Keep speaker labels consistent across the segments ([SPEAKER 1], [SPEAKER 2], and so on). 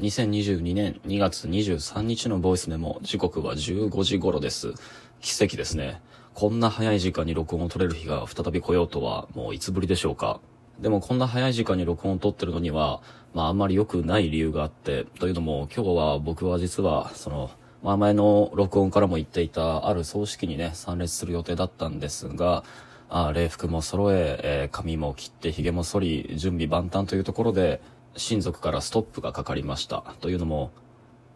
[SPEAKER 1] 2022年2月23日のボイスメモ、時刻は15時頃です。奇跡ですね。こんな早い時間に録音を取れる日が再び来ようとは、もういつぶりでしょうか。でもこんな早い時間に録音を取ってるのには、まああんまり良くない理由があって、というのも今日は僕は実は、その、まあ前の録音からも言っていたある葬式にね、参列する予定だったんですが、あ礼服も揃ええー、髪も切って髭も剃り、準備万端というところで、親族からストップがかかりました。というのも、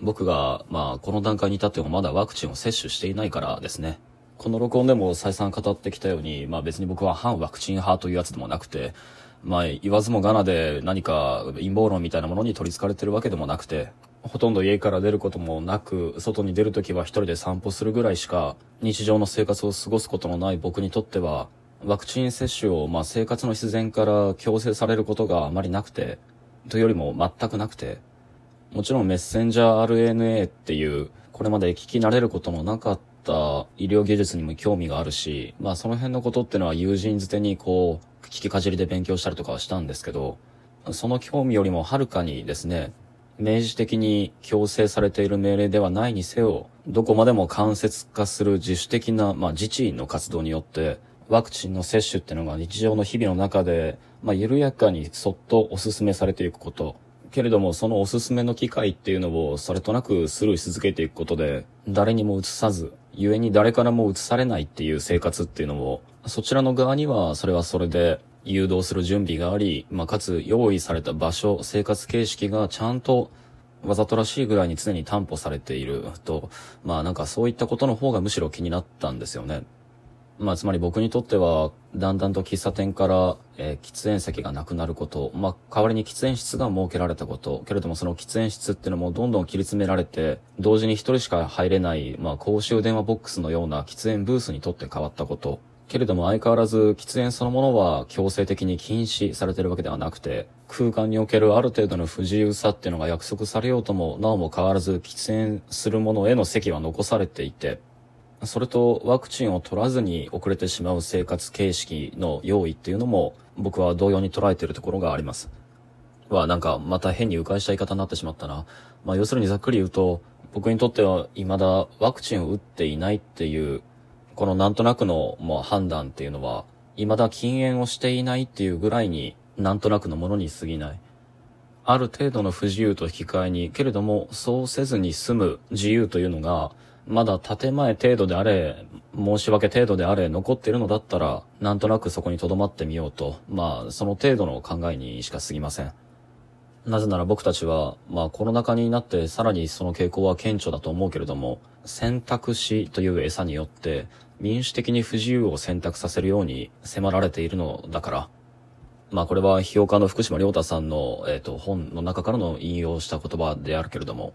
[SPEAKER 1] 僕が、まあ、この段階に至ってもまだワクチンを接種していないからですね。この録音でも再三語ってきたように、まあ別に僕は反ワクチン派というやつでもなくて、まあ言わずもがなで何か陰謀論みたいなものに取り憑かれてるわけでもなくて、ほとんど家から出ることもなく、外に出るときは一人で散歩するぐらいしか、日常の生活を過ごすことのない僕にとっては、ワクチン接種を、まあ生活の必然から強制されることがあまりなくて、というよりも全くなくて、もちろんメッセンジャー RNA っていう、これまで聞き慣れることのなかった医療技術にも興味があるし、まあその辺のことってのは友人づてにこう、聞きかじりで勉強したりとかはしたんですけど、その興味よりもはるかにですね、明示的に強制されている命令ではないにせよ、どこまでも間接化する自主的な、まあ自治の活動によって、ワクチンの接種っていうのが日常の日々の中で、まあ、緩やかにそっとお勧めされていくこと。けれども、そのおすすめの機会っていうのをそれとなくスルーし続けていくことで、誰にも移さず、故に誰からも移されないっていう生活っていうのを、そちらの側にはそれはそれで誘導する準備があり、まあ、かつ用意された場所、生活形式がちゃんとわざとらしいぐらいに常に担保されていると、まあなんかそういったことの方がむしろ気になったんですよね。まあ、つまり僕にとっては、だんだんと喫茶店から、えー、喫煙席がなくなること、まあ、代わりに喫煙室が設けられたこと、けれどもその喫煙室っていうのもどんどん切り詰められて、同時に一人しか入れない、まあ、公衆電話ボックスのような喫煙ブースにとって変わったこと、けれども相変わらず喫煙そのものは強制的に禁止されてるわけではなくて、空間におけるある程度の不自由さっていうのが約束されようとも、なおも変わらず喫煙するものへの席は残されていて、それとワクチンを取らずに遅れてしまう生活形式の用意っていうのも僕は同様に捉えているところがあります。は、なんかまた変に迂回した言い方になってしまったな。まあ要するにざっくり言うと、僕にとっては未だワクチンを打っていないっていう、このなんとなくのもう判断っていうのは、未だ禁煙をしていないっていうぐらいになんとなくのものに過ぎない。ある程度の不自由と引き換えに、けれどもそうせずに済む自由というのが、まだ建前程度であれ、申し訳程度であれ、残っているのだったら、なんとなくそこに留まってみようと、まあ、その程度の考えにしか過ぎません。なぜなら僕たちは、まあコロナ禍になってさらにその傾向は顕著だと思うけれども、選択肢という餌によって民主的に不自由を選択させるように迫られているのだから、まあこれは批評家の福島良太さんの、えっ、ー、と本の中からの引用した言葉であるけれども、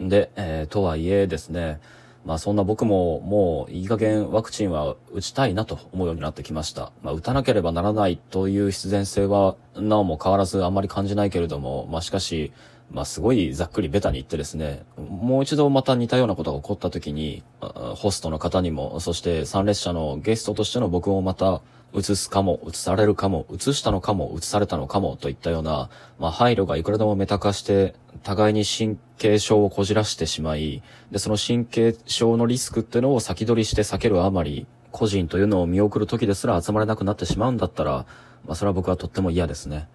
[SPEAKER 1] で、えー、とはいえですね、まあそんな僕ももういい加減ワクチンは打ちたいなと思うようになってきました。まあ打たなければならないという必然性はなおも変わらずあんまり感じないけれども、まあしかし、まあすごいざっくりベタに言ってですね、もう一度また似たようなことが起こった時に、ホストの方にも、そして参列者のゲストとしての僕もまた移すかも、移されるかも、移したのかも、移されたのかもといったような、まあ配慮がいくらでもメタ化して、互いに神経症をこじらしてしまい、で、その神経症のリスクっていうのを先取りして避けるあまり、個人というのを見送る時ですら集まれなくなってしまうんだったら、まあそれは僕はとっても嫌ですね。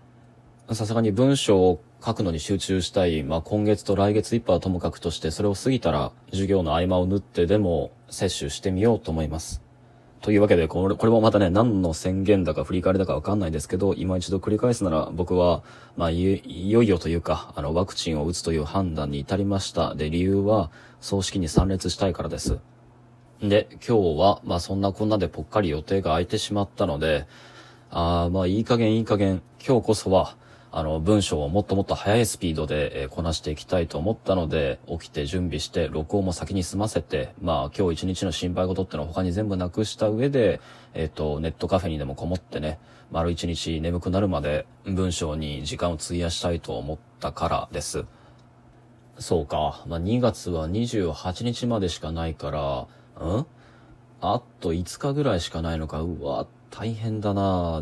[SPEAKER 1] さすがに文章を書くのに集中したい、まあ今月と来月いっぱいはともかくとして、それを過ぎたら授業の合間を縫ってでも摂取してみようと思います。というわけで、これ、これもまたね、何の宣言だか振り返りだかわかんないですけど、今一度繰り返すなら、僕は、まあい、よいよというか、あの、ワクチンを打つという判断に至りました。で、理由は、葬式に参列したいからです。で、今日は、まあそんなこんなでぽっかり予定が空いてしまったので、ああ、まあいい加減いい加減、今日こそは、あの、文章をもっともっと速いスピードで、え、こなしていきたいと思ったので、起きて準備して、録音も先に済ませて、まあ、今日一日の心配事ってのを他に全部なくした上で、えっ、ー、と、ネットカフェにでもこもってね、丸一日眠くなるまで文章に時間を費やしたいと思ったからです。そうか。まあ、2月は28日までしかないから、ん？あと5日ぐらいしかないのか。うわ、大変だな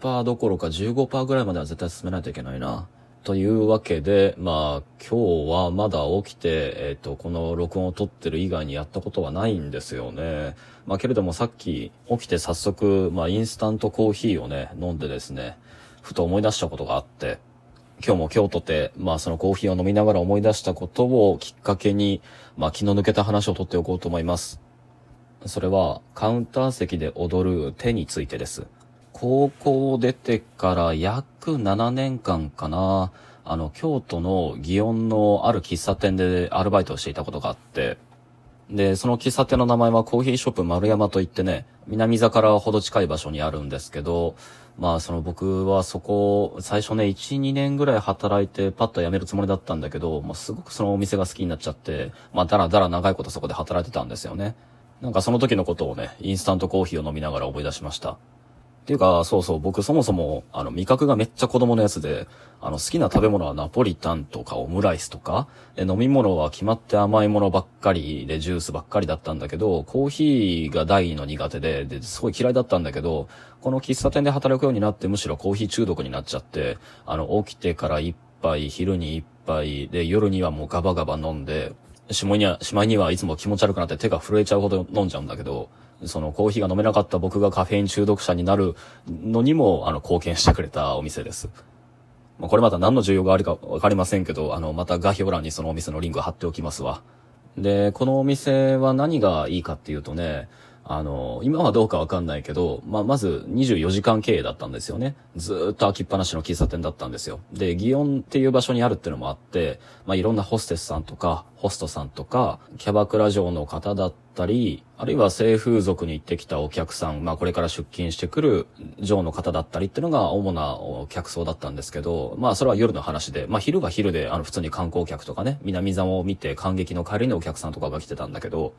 [SPEAKER 1] 10%どころか15%ぐらいまでは絶対進めないといけないな。というわけで、まあ、今日はまだ起きて、えっ、ー、と、この録音を撮ってる以外にやったことはないんですよね。まあ、けれどもさっき起きて早速、まあ、インスタントコーヒーをね、飲んでですね、ふと思い出したことがあって、今日も今日とて、まあそのコーヒーを飲みながら思い出したことをきっかけに、まあ気の抜けた話をとっておこうと思います。それはカウンター席で踊る手についてです。高校を出てから約7年間かな、あの、京都の祇園のある喫茶店でアルバイトをしていたことがあって、で、その喫茶店の名前はコーヒーショップ丸山といってね、南座からほど近い場所にあるんですけど、まあその僕はそこ、最初ね、1、2年ぐらい働いてパッと辞めるつもりだったんだけど、まあすごくそのお店が好きになっちゃって、まあだらだら長いことそこで働いてたんですよね。なんかその時のことをね、インスタントコーヒーを飲みながら思い出しました。ていうか、そうそう、僕そもそも、あの、味覚がめっちゃ子供のやつで、あの、好きな食べ物はナポリタンとかオムライスとか、で飲み物は決まって甘いものばっかりで、ジュースばっかりだったんだけど、コーヒーが大の苦手で、で、すごい嫌いだったんだけど、この喫茶店で働くようになってむしろコーヒー中毒になっちゃって、あの、起きてから一杯、昼に一杯、で、夜にはもうガバガバ飲んで、しまいには、しまいにはいつも気持ち悪くなって手が震えちゃうほど飲んじゃうんだけど、そのコーヒーが飲めなかった僕がカフェイン中毒者になるのにも、あの、貢献してくれたお店です。まあ、これまた何の需要があるかわかりませんけど、あの、また画表欄にそのお店のリンク貼っておきますわ。で、このお店は何がいいかっていうとね、あの、今はどうかわかんないけど、まあ、まず24時間経営だったんですよね。ずっと開きっぱなしの喫茶店だったんですよ。で、祇園っていう場所にあるっていうのもあって、まあ、いろんなホステスさんとか、ホストさんとか、キャバクラ嬢の方だったり、あるいは性風俗に行ってきたお客さん、まあ、これから出勤してくる嬢の方だったりっていうのが主な客層だったんですけど、まあ、それは夜の話で、まあ、昼は昼で、あの、普通に観光客とかね、南座を見て感激の帰りのお客さんとかが来てたんだけど、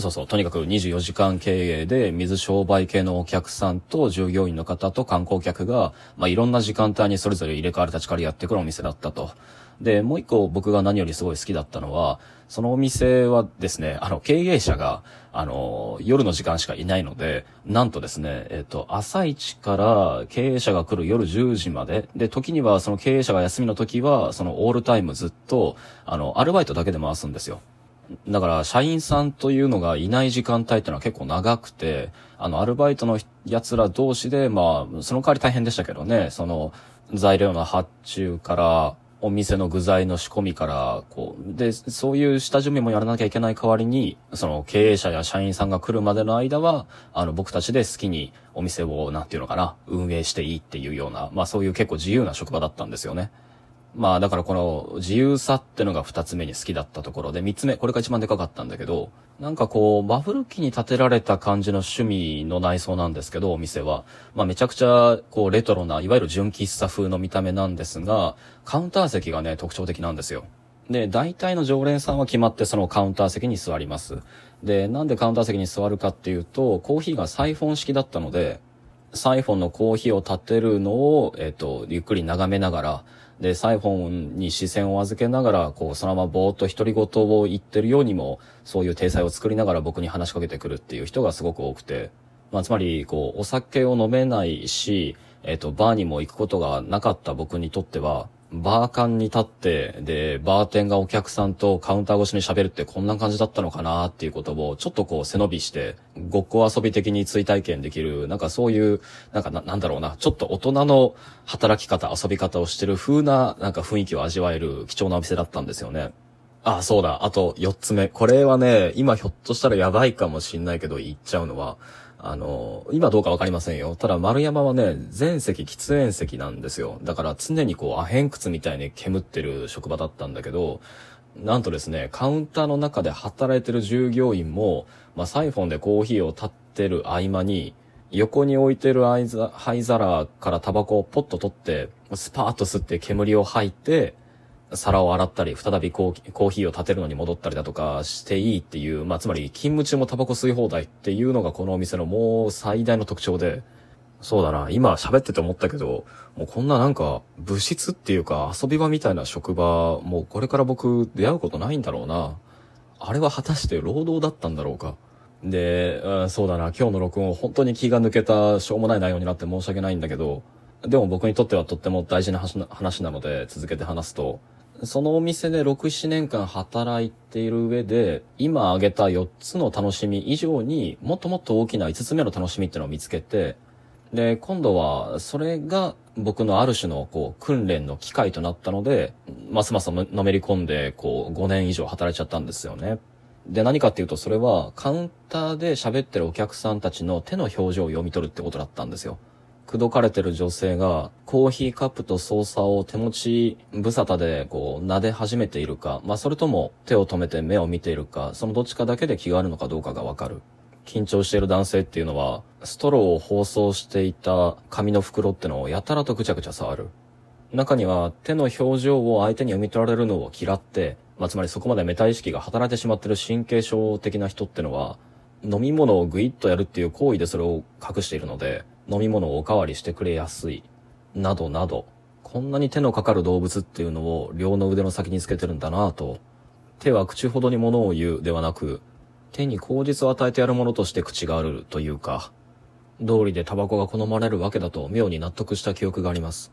[SPEAKER 1] そうそう、とにかく24時間経営で水商売系のお客さんと従業員の方と観光客が、まあ、いろんな時間帯にそれぞれ入れ替わり立ち替わりやってくるお店だったと。で、もう一個僕が何よりすごい好きだったのは、そのお店はですね、あの、経営者が、あの、夜の時間しかいないので、なんとですね、えっ、と、朝一から経営者が来る夜10時まで、で、時にはその経営者が休みの時は、そのオールタイムずっと、あの、アルバイトだけで回すんですよ。だから、社員さんというのがいない時間帯っていうのは結構長くて、あの、アルバイトの奴ら同士で、まあ、その代わり大変でしたけどね、その、材料の発注から、お店の具材の仕込みから、こう、で、そういう下準備もやらなきゃいけない代わりに、その経営者や社員さんが来るまでの間は、あの、僕たちで好きにお店を、なんていうのかな、運営していいっていうような、まあそういう結構自由な職場だったんですよね。まあだからこの自由さってのが二つ目に好きだったところで、三つ目、これが一番でかかったんだけど、なんかこう、バブル期に建てられた感じの趣味の内装なんですけど、お店は。まあめちゃくちゃこうレトロな、いわゆる純喫茶風の見た目なんですが、カウンター席がね、特徴的なんですよ。で、大体の常連さんは決まってそのカウンター席に座ります。で、なんでカウンター席に座るかっていうと、コーヒーがサイフォン式だったので、サイフォンのコーヒーを立てるのを、えっ、と、ゆっくり眺めながら、で、サイフォンに視線を預けながら、こう、そのままぼーっと独り言を言ってるようにも、そういう体裁を作りながら僕に話しかけてくるっていう人がすごく多くて、まあ、つまり、こう、お酒を飲めないし、えっ、と、バーにも行くことがなかった僕にとっては、バーカンに立って、で、バーテンがお客さんとカウンター越しに喋るってこんな感じだったのかなっていうことを、ちょっとこう背伸びして、ごっこ遊び的に追体験できる、なんかそういう、なんかななんだろうな、ちょっと大人の働き方、遊び方をしてる風な、なんか雰囲気を味わえる貴重なお店だったんですよね。あ、そうだ。あと、四つ目。これはね、今ひょっとしたらやばいかもしんないけど、言っちゃうのは、あの、今どうかわかりませんよ。ただ丸山はね、全席喫煙席なんですよ。だから常にこう、アヘン窟みたいに煙ってる職場だったんだけど、なんとですね、カウンターの中で働いてる従業員も、まあ、サイフォンでコーヒーを立ってる合間に、横に置いてる灰皿からタバコをポッと取って、スパーッと吸って煙を吐いて、皿を洗ったり、再びコーヒーを立てるのに戻ったりだとかしていいっていう、まあ、つまり勤務中もタバコ吸い放題っていうのがこのお店のもう最大の特徴で、そうだな、今喋ってて思ったけど、もうこんななんか物質っていうか遊び場みたいな職場、もうこれから僕出会うことないんだろうな。あれは果たして労働だったんだろうか。で、うん、そうだな、今日の録音本当に気が抜けたしょうもない内容になって申し訳ないんだけど、でも僕にとってはとっても大事な話なので続けて話すと、そのお店で6、7年間働いている上で、今挙げた4つの楽しみ以上にもっともっと大きな5つ目の楽しみっていうのを見つけて、で、今度はそれが僕のある種のこう訓練の機会となったので、ますますのめり込んでこう5年以上働いちゃったんですよね。で、何かっていうとそれはカウンターで喋ってるお客さんたちの手の表情を読み取るってことだったんですよ。口説かれてる女性がコーヒーカップと操作を手持ち無沙汰でこう撫で始めているか、まあそれとも手を止めて目を見ているか、そのどっちかだけで気があるのかどうかがわかる。緊張している男性っていうのは、ストローを包装していた紙の袋ってのをやたらとぐちゃぐちゃ触る。中には手の表情を相手に読み取られるのを嫌って、まあ、つまりそこまでメタ意識が働いてしまってる神経症的な人ってのは、飲み物をグイッとやるっていう行為でそれを隠しているので、飲み物をおかわりしてくれやすい。などなど、こんなに手のかかる動物っていうのを両の腕の先につけてるんだなぁと。手は口ほどに物を言うではなく、手に口実を与えてやるものとして口があるというか、道理でタバコが好まれるわけだと妙に納得した記憶があります。